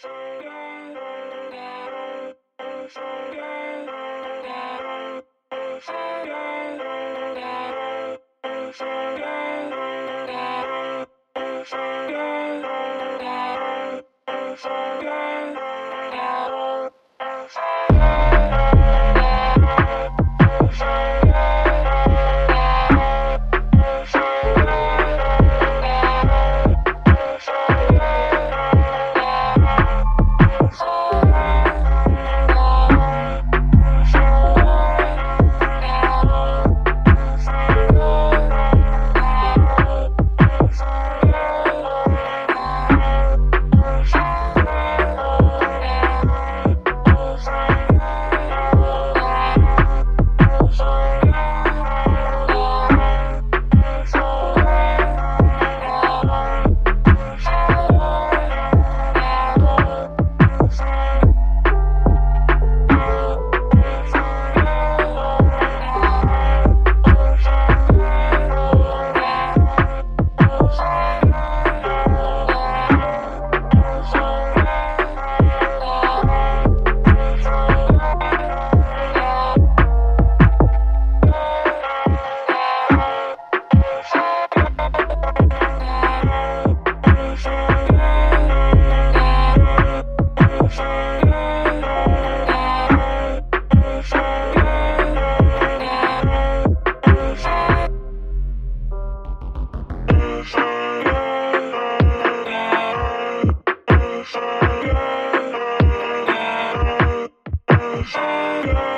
Sorry. Oh, no.